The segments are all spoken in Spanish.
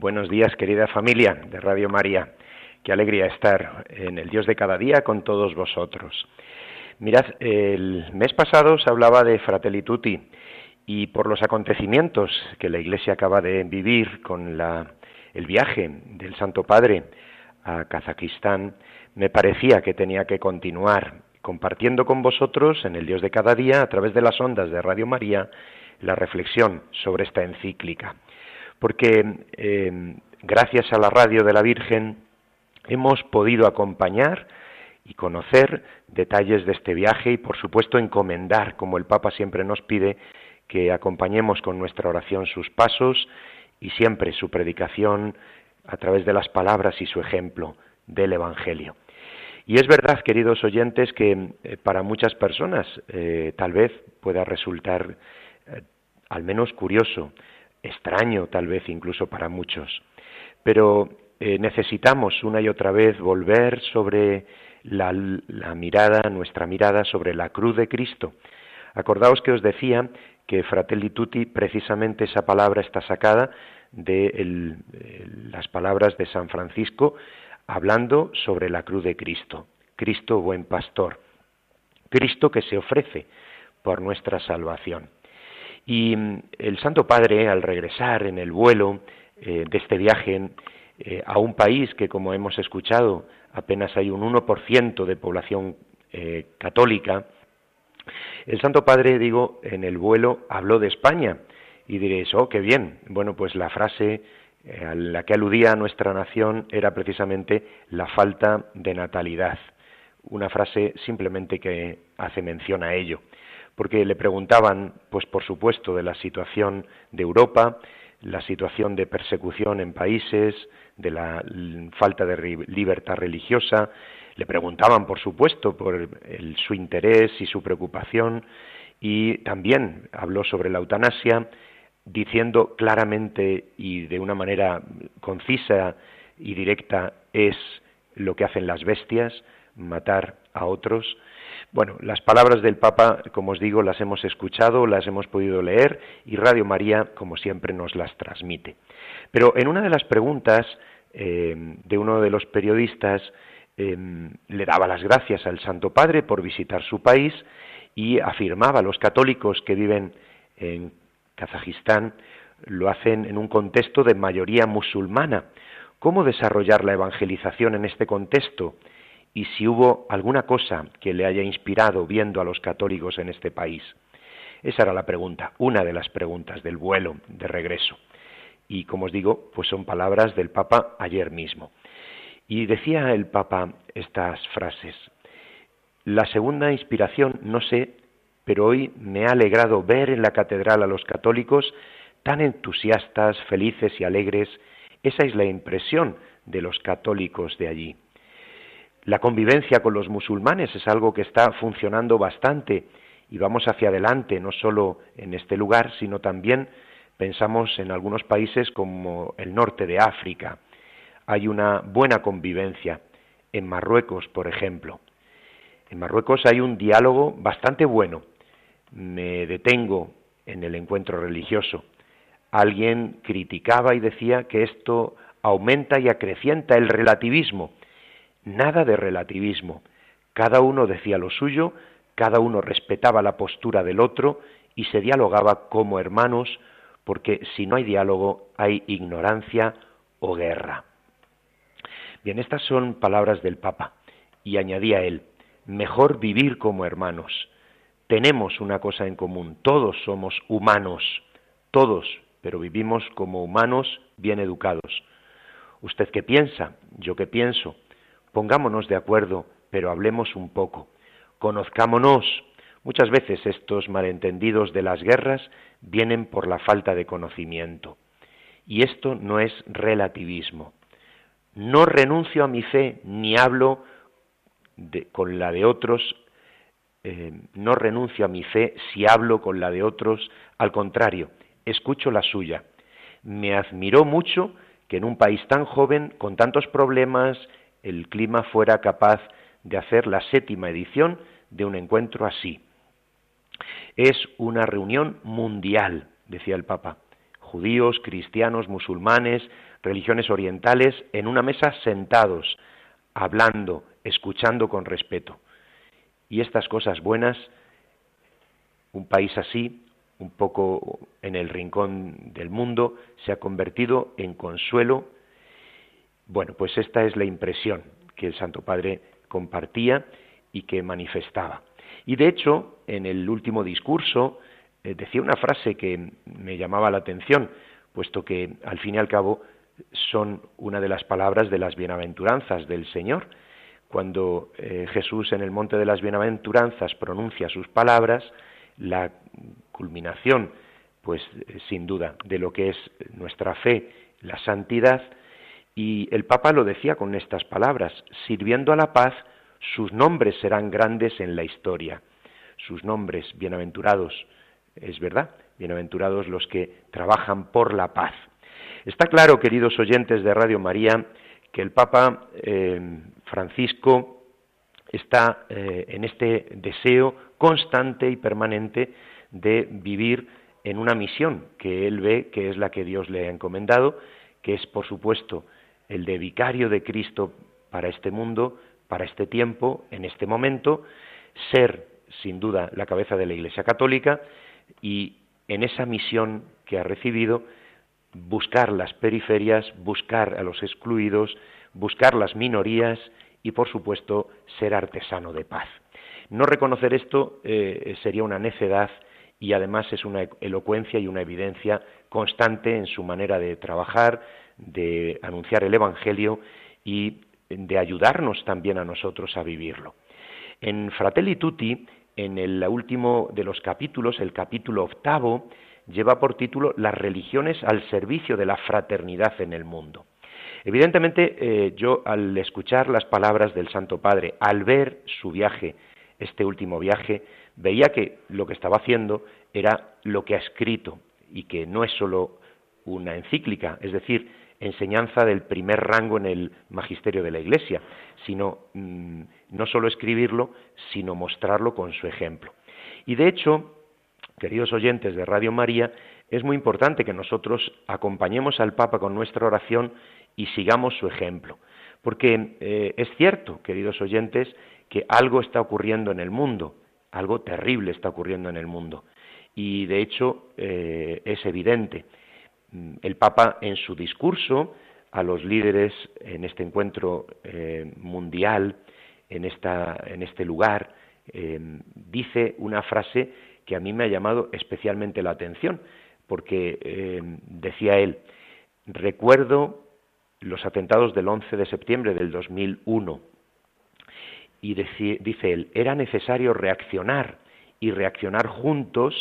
buenos días querida familia de Radio María. Qué alegría estar en el Dios de cada día con todos vosotros. Mirad, el mes pasado se hablaba de Fratelli Tutti y por los acontecimientos que la Iglesia acaba de vivir con el viaje del Santo Padre a Kazajistán, me parecía que tenía que continuar compartiendo con vosotros en el Dios de cada día, a través de las ondas de Radio María, la reflexión sobre esta encíclica porque eh, gracias a la radio de la Virgen hemos podido acompañar y conocer detalles de este viaje y por supuesto encomendar, como el Papa siempre nos pide, que acompañemos con nuestra oración sus pasos y siempre su predicación a través de las palabras y su ejemplo del Evangelio. Y es verdad, queridos oyentes, que eh, para muchas personas eh, tal vez pueda resultar al menos curioso extraño tal vez incluso para muchos. Pero eh, necesitamos una y otra vez volver sobre la, mirada, nuestra mirada sobre la cruz de Cristo. Acordaos que os decía que Fratelli Tutti, precisamente esa palabra está sacada de las palabras de San Francisco hablando sobre la cruz de Cristo. Cristo buen pastor. Cristo que se ofrece por nuestra salvación. Y mm, el Santo Padre, al regresar en el vuelo eh, de este viaje eh, a un país que, como hemos escuchado, apenas hay un 1% de población eh, católica, el Santo Padre, digo, en el vuelo habló de España. Y diréis, oh, qué bien. Bueno, pues la frase a la que aludía nuestra nación era precisamente la falta de natalidad. Una frase simplemente que hace mención a ello porque le preguntaban, pues por supuesto, de la situación de Europa, la situación de persecución en países, de la falta de libertad religiosa, le preguntaban, por supuesto, por su interés y su preocupación, y también habló sobre la eutanasia, diciendo claramente y de una manera concisa y directa es lo que hacen las bestias, matar a otros, bueno, las palabras del Papa, como os digo, las hemos escuchado, las hemos podido leer y Radio María, como siempre, nos las transmite. Pero en una de las preguntas eh, de uno de los periodistas, em, le daba las gracias al Santo Padre por visitar su país y afirmaba los católicos que viven en Kazajistán lo hacen en un contexto de mayoría musulmana. ¿Cómo desarrollar la evangelización en este contexto? Y si hubo alguna cosa que le haya inspirado viendo a los católicos en este país. Esa era la pregunta, una de las preguntas del vuelo de regreso. Y como os digo, pues son palabras del Papa ayer mismo. Y decía el Papa estas frases. La segunda inspiración, no sé, pero hoy me ha alegrado ver en la catedral a los católicos tan entusiastas, felices y alegres. Esa es la impresión de los católicos de allí. La convivencia con los musulmanes es algo que está funcionando bastante y vamos hacia adelante, no solo en este lugar, sino también pensamos en algunos países como el norte de África. Hay una buena convivencia. En Marruecos, por ejemplo. En Marruecos hay un diálogo bastante bueno. Me detengo en el encuentro religioso. Alguien criticaba y decía que esto aumenta y acrecienta el relativismo Nada de relativismo. Cada uno decía lo suyo, cada uno respetaba la postura del otro y se dialogaba como hermanos, porque si no hay diálogo hay ignorancia o guerra. Bien, estas son palabras del Papa, y añadía él, mejor vivir como hermanos. Tenemos una cosa en común, todos somos humanos, todos, pero vivimos como humanos bien educados. ¿Usted qué piensa? ¿Yo qué pienso? Pongámonos de acuerdo, pero hablemos un poco. Conozcámonos. Muchas veces estos malentendidos de las guerras vienen por la falta de conocimiento. Y esto no es relativismo. No renuncio a mi fe ni hablo con la de otros, eh, no renuncio a mi fe si hablo con la de otros, al contrario, escucho la suya. Me admiró mucho que en un país tan joven, con tantos problemas, el clima fuera capaz de hacer la séptima edición de un encuentro así. Es una reunión mundial, decía el Papa. Judíos, cristianos, musulmanes, religiones orientales, en una mesa sentados, hablando, escuchando con respeto. Y estas cosas buenas, un país así, un poco en el rincón del mundo, se ha convertido en consuelo. Bueno, pues esta es la impresión que el Santo Padre compartía y que manifestaba. Y de hecho, en el último discurso eh, decía una frase que me llamaba la atención, puesto que al fin y al cabo son una de las palabras de las bienaventuranzas del Señor. Cuando eh, Jesús en el monte de las bienaventuranzas pronuncia sus palabras, la culminación, pues eh, sin duda, de lo que es nuestra fe, la santidad, y el Papa lo decía con estas palabras, sirviendo a la paz, sus nombres serán grandes en la historia. Sus nombres, bienaventurados, es verdad, bienaventurados los que trabajan por la paz. Está claro, queridos oyentes de Radio María, que el Papa eh, Francisco está eh, en este deseo constante y permanente de vivir en una misión que él ve que es la que Dios le ha encomendado, que es, por supuesto, el de vicario de Cristo para este mundo, para este tiempo, en este momento, ser, sin duda, la cabeza de la Iglesia Católica y en esa misión que ha recibido, buscar las periferias, buscar a los excluidos, buscar las minorías y, por supuesto, ser artesano de paz. No reconocer esto eh, sería una necedad y además es una elocuencia y una evidencia constante en su manera de trabajar, de anunciar el Evangelio y de ayudarnos también a nosotros a vivirlo. En Fratelli Tutti, en el último de los capítulos, el capítulo octavo, lleva por título Las religiones al servicio de la fraternidad en el mundo. Evidentemente, eh, yo al escuchar las palabras del Santo Padre, al ver su viaje, este último viaje, veía que lo que estaba haciendo era lo que ha escrito y que no es solo una encíclica, es decir, enseñanza del primer rango en el magisterio de la Iglesia, sino mm, no solo escribirlo, sino mostrarlo con su ejemplo. Y de hecho, queridos oyentes de Radio María, es muy importante que nosotros acompañemos al Papa con nuestra oración y sigamos su ejemplo. Porque eh, es cierto, queridos oyentes, que algo está ocurriendo en el mundo, algo terrible está ocurriendo en el mundo. Y de hecho eh, es evidente. Mm, el Papa en su discurso a los líderes en este encuentro eh, mundial, en, esta, en, este lugar, dice una frase que a mí me ha llamado especialmente la atención, porque decía él, recuerdo los atentados del 11 de septiembre del 2001. Y dice él, era necesario reaccionar y reaccionar juntos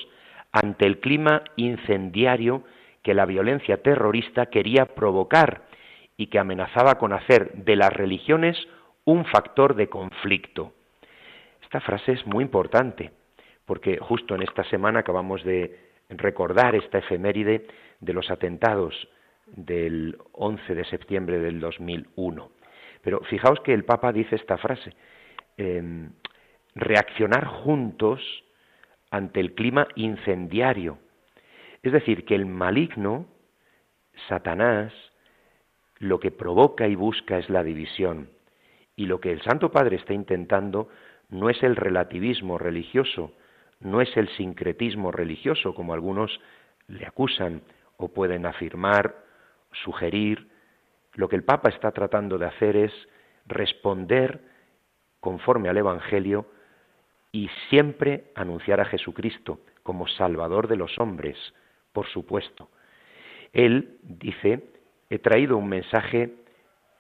ante el clima incendiario que la violencia terrorista quería provocar y que amenazaba con hacer de las religiones un factor de conflicto. Esta frase es muy importante, porque justo en esta semana acabamos de recordar esta efeméride de los atentados del 11 de septiembre del 2001. Pero fijaos que el Papa dice esta frase, em, reaccionar juntos ante el clima incendiario. Es decir, que el maligno, Satanás, lo que provoca y busca es la división. Y lo que el Santo Padre está intentando no es el relativismo religioso, no es el sincretismo religioso, como algunos le acusan o pueden afirmar sugerir, lo que el Papa está tratando de hacer es responder conforme al Evangelio y siempre anunciar a Jesucristo como Salvador de los hombres, por supuesto. Él dice, he traído un mensaje,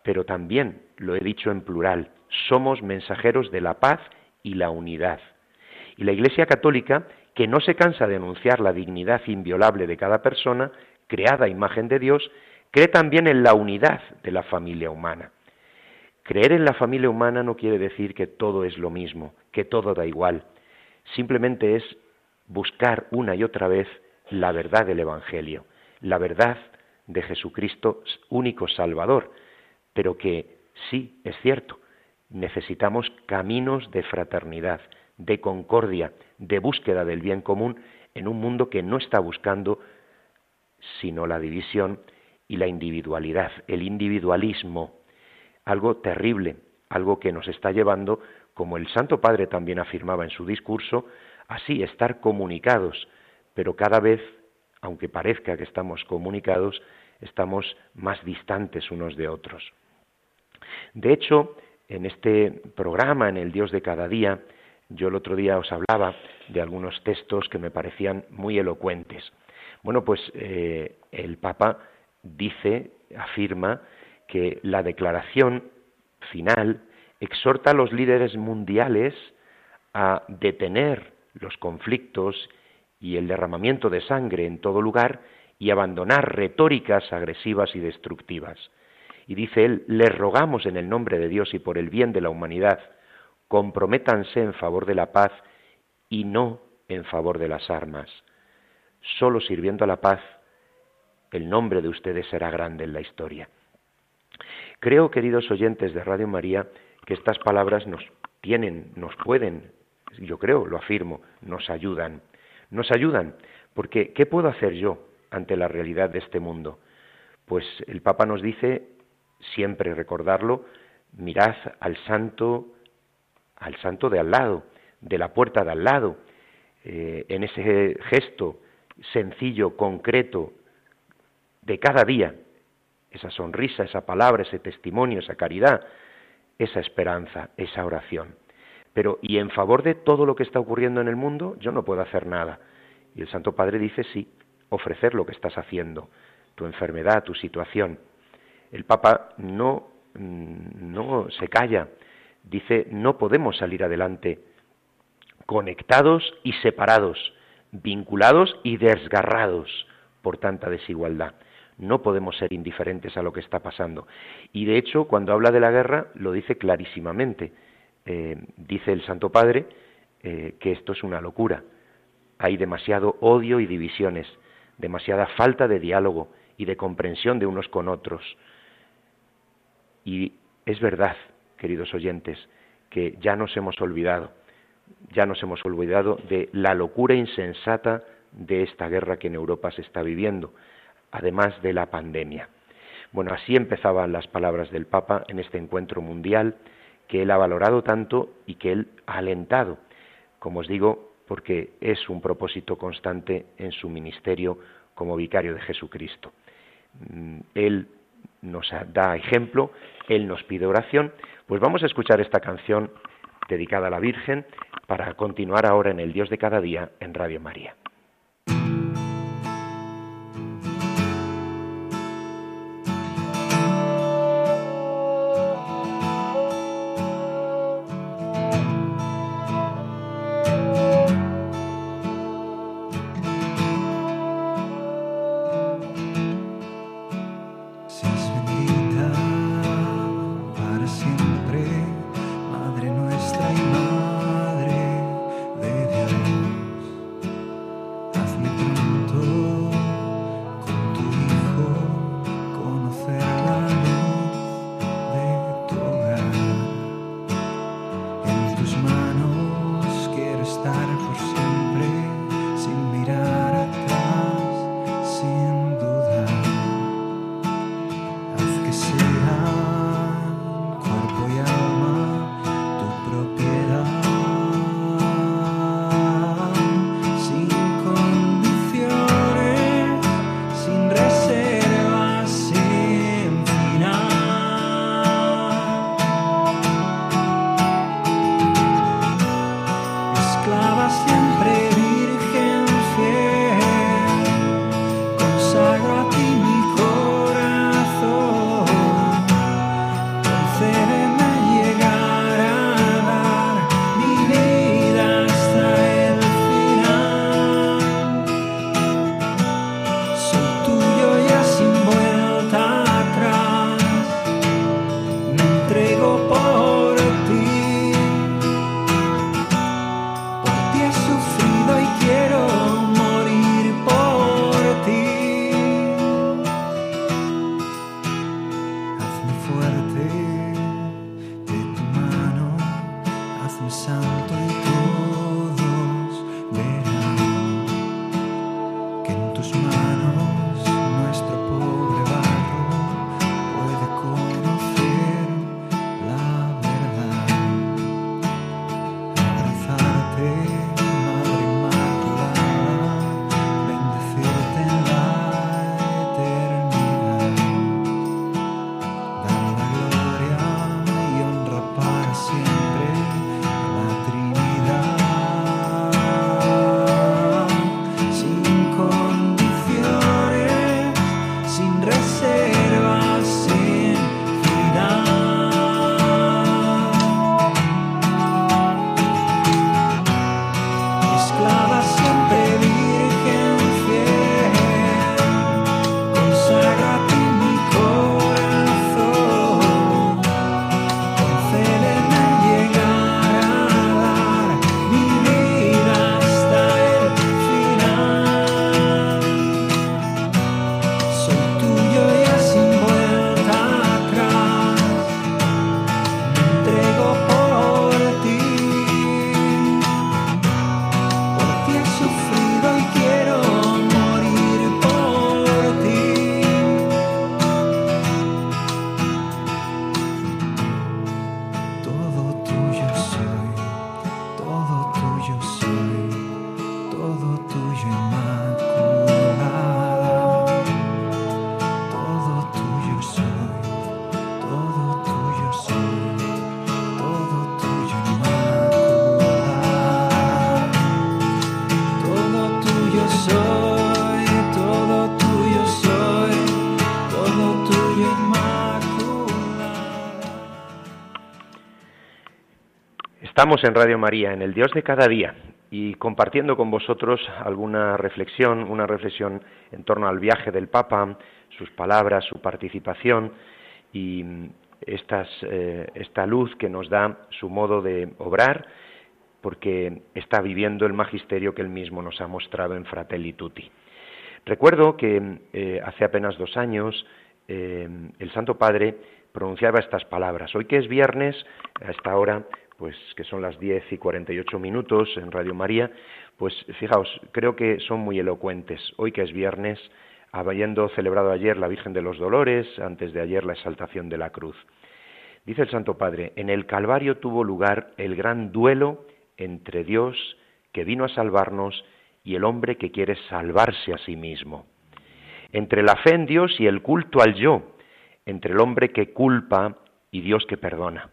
pero también lo he dicho en plural, somos mensajeros de la paz y la unidad. Y la Iglesia Católica, que no se cansa de anunciar la dignidad inviolable de cada persona, creada a imagen de Dios, cree también en la unidad de la familia humana. Creer en la familia humana no quiere decir que todo es lo mismo, que todo da igual. Simplemente es buscar una y otra vez la verdad del Evangelio, la verdad de Jesucristo único Salvador, pero que sí, es cierto, necesitamos caminos de fraternidad, de concordia, de búsqueda del bien común en un mundo que no está buscando sino la división y la individualidad, el individualismo, algo terrible, algo que nos está llevando, como el Santo Padre también afirmaba en su discurso, así estar comunicados, pero cada vez, aunque parezca que estamos comunicados, estamos más distantes unos de otros. De hecho, en este programa, en el Dios de cada día, yo el otro día os hablaba de algunos textos que me parecían muy elocuentes. Bueno, pues eh, el Papa dice, afirma, que la declaración final exhorta a los líderes mundiales a detener los conflictos y el derramamiento de sangre en todo lugar y abandonar retóricas agresivas y destructivas. Y dice él, les rogamos en el nombre de Dios y por el bien de la humanidad, comprométanse en favor de la paz y no en favor de las armas. Solo sirviendo a la paz, el nombre de ustedes será grande en la historia. Creo, queridos oyentes de Radio María, que estas palabras nos tienen, nos pueden, yo creo, lo afirmo, nos ayudan. Nos ayudan, porque ¿qué puedo hacer yo ante la realidad de este mundo? Pues el Papa nos dice, siempre recordarlo, mirad al santo, al santo de al lado, de la puerta de al lado, eh, en ese gesto sencillo, concreto, de cada día, esa sonrisa, esa palabra, ese testimonio, esa caridad, esa esperanza, esa oración. Pero, ¿y en favor de todo lo que está ocurriendo en el mundo? Yo no puedo hacer nada. Y el Santo Padre dice, sí, ofrecer lo que estás haciendo, tu enfermedad, tu situación. El Papa no, mm, no se calla, dice, no podemos salir adelante conectados y separados, vinculados y desgarrados por tanta desigualdad. No podemos ser indiferentes a lo que está pasando. Y de hecho, cuando habla de la guerra, lo dice clarísimamente. Eh, dice el Santo Padre eh, que esto es una locura. Hay demasiado odio y divisiones, demasiada falta de diálogo y de comprensión de unos con otros. Y es verdad, queridos oyentes, que ya nos hemos olvidado ya nos hemos olvidado de la locura insensata de esta guerra que en Europa se está viviendo, además de la pandemia. Bueno, así empezaban las palabras del Papa en este encuentro mundial que él ha valorado tanto y que él ha alentado, como os digo, porque es un propósito constante en su ministerio como vicario de Jesucristo. Mm, él nos da ejemplo, él nos pide oración, pues vamos a escuchar esta canción dedicada a la Virgen para continuar ahora en el Dios de cada día en Radio María. Estamos en Radio María, en el Dios de cada día, y compartiendo con vosotros alguna reflexión, una reflexión en torno al viaje del Papa, sus palabras, su participación y estas, eh, esta luz que nos da su modo de obrar, porque está viviendo el magisterio que él mismo nos ha mostrado en Fratelli Tutti. Recuerdo que eh, hace apenas dos años eh, el Santo Padre pronunciaba estas palabras. Hoy que es viernes, a esta hora, pues que son las 10 y 48 minutos en Radio María, pues fijaos, creo que son muy elocuentes. Hoy que es viernes, habiendo celebrado ayer la Virgen de los Dolores, antes de ayer la exaltación de la cruz. Dice el Santo Padre, en el Calvario tuvo lugar el gran duelo entre Dios, que vino a salvarnos, y el hombre que quiere salvarse a sí mismo. Entre la fe en Dios y el culto al yo, entre el hombre que culpa y Dios que perdona.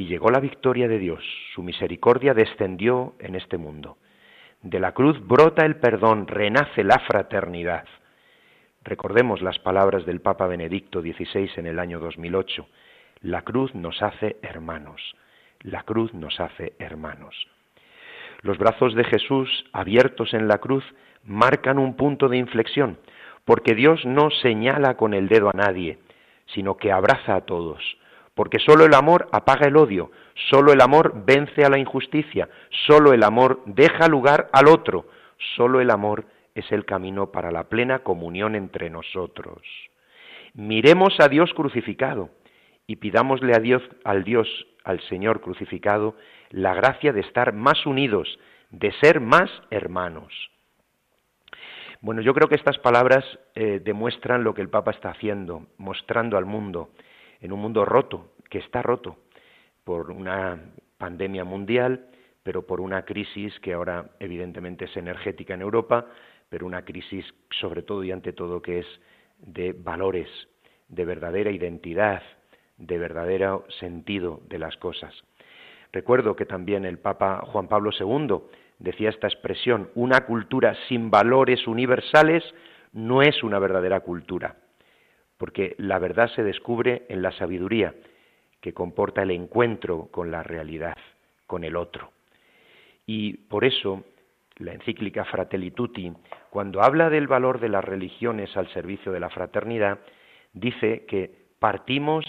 Y llegó la victoria de Dios, su misericordia descendió en este mundo. De la cruz brota el perdón, renace la fraternidad. Recordemos las palabras del Papa Benedicto XVI en el año 2008. La cruz nos hace hermanos. La cruz nos hace hermanos. Los brazos de Jesús, abiertos en la cruz, marcan un punto de inflexión, porque Dios no señala con el dedo a nadie, sino que abraza a todos porque solo el amor apaga el odio, solo el amor vence a la injusticia, solo el amor deja lugar al otro, solo el amor es el camino para la plena comunión entre nosotros. Miremos a Dios crucificado y pidámosle a Dios, al Dios, al Señor crucificado, la gracia de estar más unidos, de ser más hermanos. Bueno, yo creo que estas palabras eh, demuestran lo que el Papa está haciendo, mostrando al mundo en un mundo roto, que está roto por una pandemia mundial, pero por una crisis que ahora evidentemente es energética en Europa, pero una crisis sobre todo y ante todo que es de valores, de verdadera identidad, de verdadero sentido de las cosas. Recuerdo que también el Papa Juan Pablo II decía esta expresión, una cultura sin valores universales no es una verdadera cultura porque la verdad se descubre en la sabiduría que comporta el encuentro con la realidad, con el otro. Y por eso la encíclica Fratelli Tutti, cuando habla del valor de las religiones al servicio de la fraternidad, dice que partimos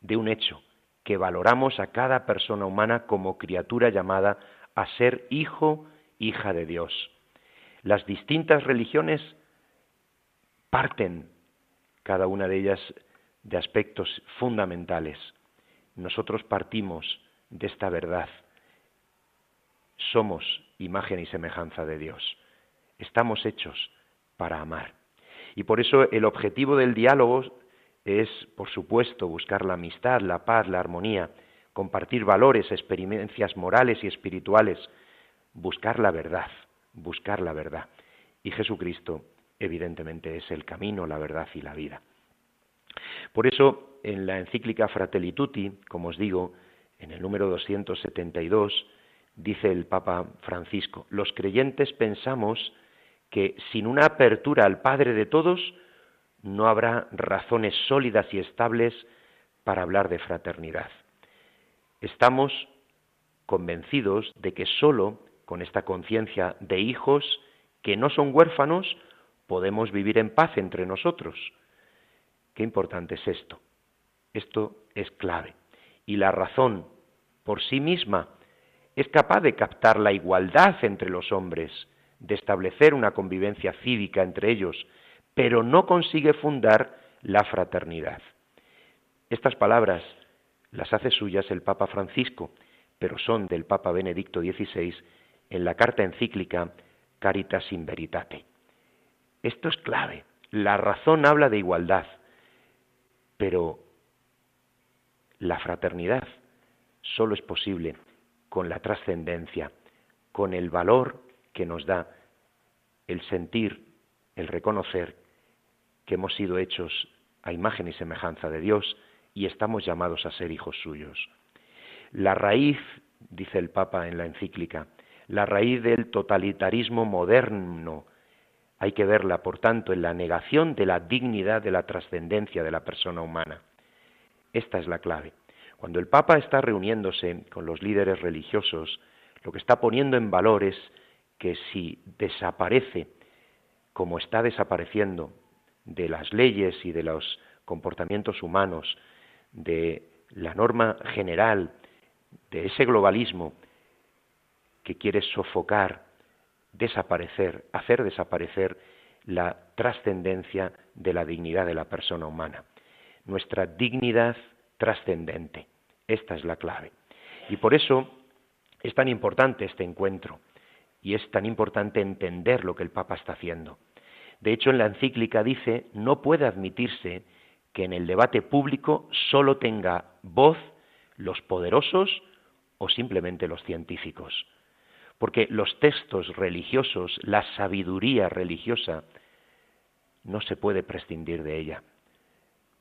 de un hecho, que valoramos a cada persona humana como criatura llamada a ser hijo, hija de Dios. Las distintas religiones parten cada una de ellas de aspectos fundamentales. Nosotros partimos de esta verdad. Somos imagen y semejanza de Dios. Estamos hechos para amar. Y por eso el objetivo del diálogo es, por supuesto, buscar la amistad, la paz, la armonía, compartir valores, experiencias morales y espirituales, buscar la verdad, buscar la verdad. Y Jesucristo evidentemente es el camino, la verdad y la vida. Por eso, en la encíclica Fratelli Tutti, como os digo, en el número 272, dice el Papa Francisco, los creyentes pensamos que sin una apertura al Padre de todos, no habrá razones sólidas y estables para hablar de fraternidad. Estamos convencidos de que sólo con esta conciencia de hijos que no son huérfanos podemos vivir en paz entre nosotros. Qué importante es esto. Esto es clave. Y la razón por sí misma es capaz de captar la igualdad entre los hombres, de establecer una convivencia cívica entre ellos, pero no consigue fundar la fraternidad. Estas palabras las hace suyas el Papa Francisco, pero son del Papa Benedicto XVI en la carta encíclica Caritas in Veritate. Esto es clave. La razón habla de igualdad, pero la fraternidad solo es posible con la trascendencia, con el valor que nos da el sentir, el reconocer que hemos sido hechos a imagen y semejanza de Dios y estamos llamados a ser hijos suyos. La raíz, dice el Papa en la encíclica, la raíz del totalitarismo moderno hay que verla, por tanto, en la negación de la dignidad de la trascendencia de la persona humana. Esta es la clave. Cuando el Papa está reuniéndose con los líderes religiosos, lo que está poniendo en valor es que si desaparece, como está desapareciendo, de las leyes y de los comportamientos humanos, de la norma general, de ese globalismo que quiere sofocar, desaparecer, hacer desaparecer la trascendencia de la dignidad de la persona humana. Nuestra dignidad trascendente. Esta es la clave. Y por eso es tan importante este encuentro y es tan importante entender lo que el Papa está haciendo. De hecho, en la encíclica dice, no puede admitirse que en el debate público solo tenga voz los poderosos o simplemente los científicos. Porque los textos religiosos, la sabiduría religiosa, no se puede prescindir de ella.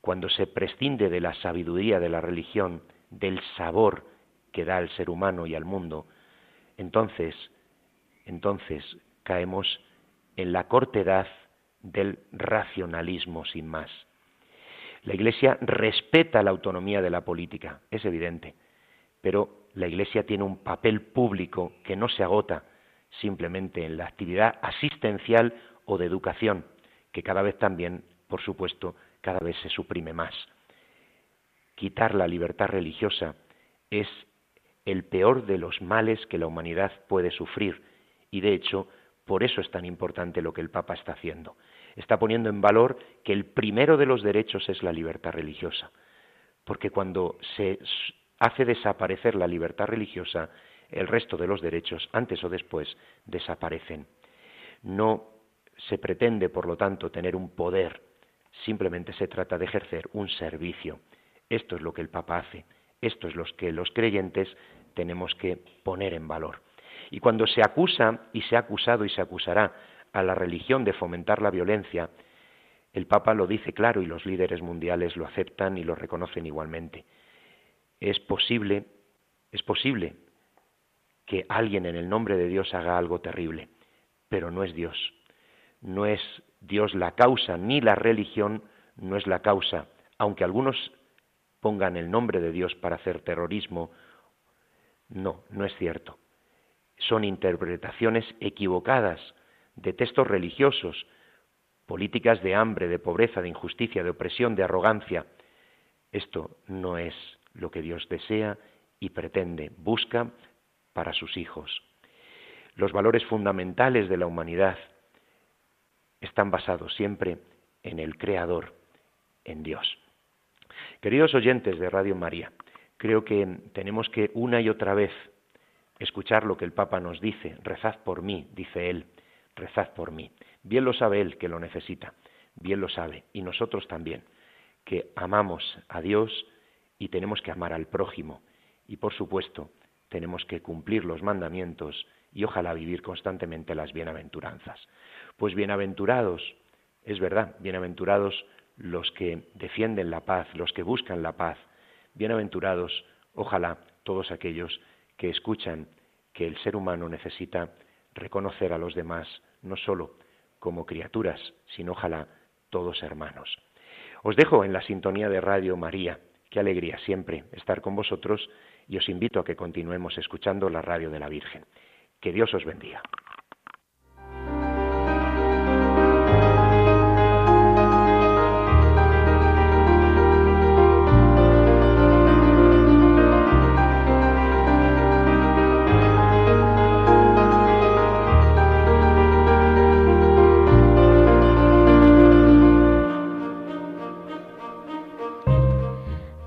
Cuando se prescinde de la sabiduría de la religión, del sabor que da al ser humano y al mundo, entonces, entonces caemos en la cortedad del racionalismo sin más. La Iglesia respeta la autonomía de la política, es evidente, pero la Iglesia tiene un papel público que no se agota simplemente en la actividad asistencial o de educación, que cada vez también, por supuesto, cada vez se suprime más. Quitar la libertad religiosa es el peor de los males que la humanidad puede sufrir y, de hecho, por eso es tan importante lo que el Papa está haciendo está poniendo en valor que el primero de los derechos es la libertad religiosa. Porque cuando se hace desaparecer la libertad religiosa, el resto de los derechos, antes o después, desaparecen. No se pretende, por lo tanto, tener un poder, simplemente se trata de ejercer un servicio. Esto es lo que el Papa hace, esto es lo que los creyentes tenemos que poner en valor. Y cuando se acusa, y se ha acusado y se acusará a la religión de fomentar la violencia, el Papa lo dice claro y los líderes mundiales lo aceptan y lo reconocen igualmente. Es posible, es posible que alguien en el nombre de Dios haga algo terrible, pero no es Dios. No es Dios la causa, ni la religión no es la causa, aunque algunos pongan el nombre de Dios para hacer terrorismo. No, no es cierto. Son interpretaciones equivocadas de textos religiosos, políticas de hambre, de pobreza, de injusticia, de opresión, de arrogancia. Esto no es lo que Dios desea y pretende, busca para sus hijos. Los valores fundamentales de la humanidad están basados siempre en el Creador, en Dios. Queridos oyentes de Radio María, creo que tenemos que una y otra vez escuchar lo que el Papa nos dice, rezad por mí, dice él, rezad por mí. Bien lo sabe Él que lo necesita, bien lo sabe, y nosotros también, que amamos a Dios y tenemos que amar al prójimo, y por supuesto tenemos que cumplir los mandamientos y ojalá vivir constantemente las bienaventuranzas. Pues bienaventurados, es verdad, bienaventurados los que defienden la paz, los que buscan la paz, bienaventurados, ojalá, todos aquellos que escuchan que el ser humano necesita reconocer a los demás no solo como criaturas, sino ojalá todos hermanos. Os dejo en la sintonía de Radio María. Qué alegría siempre estar con vosotros y os invito a que continuemos escuchando la radio de la Virgen. Que Dios os bendiga.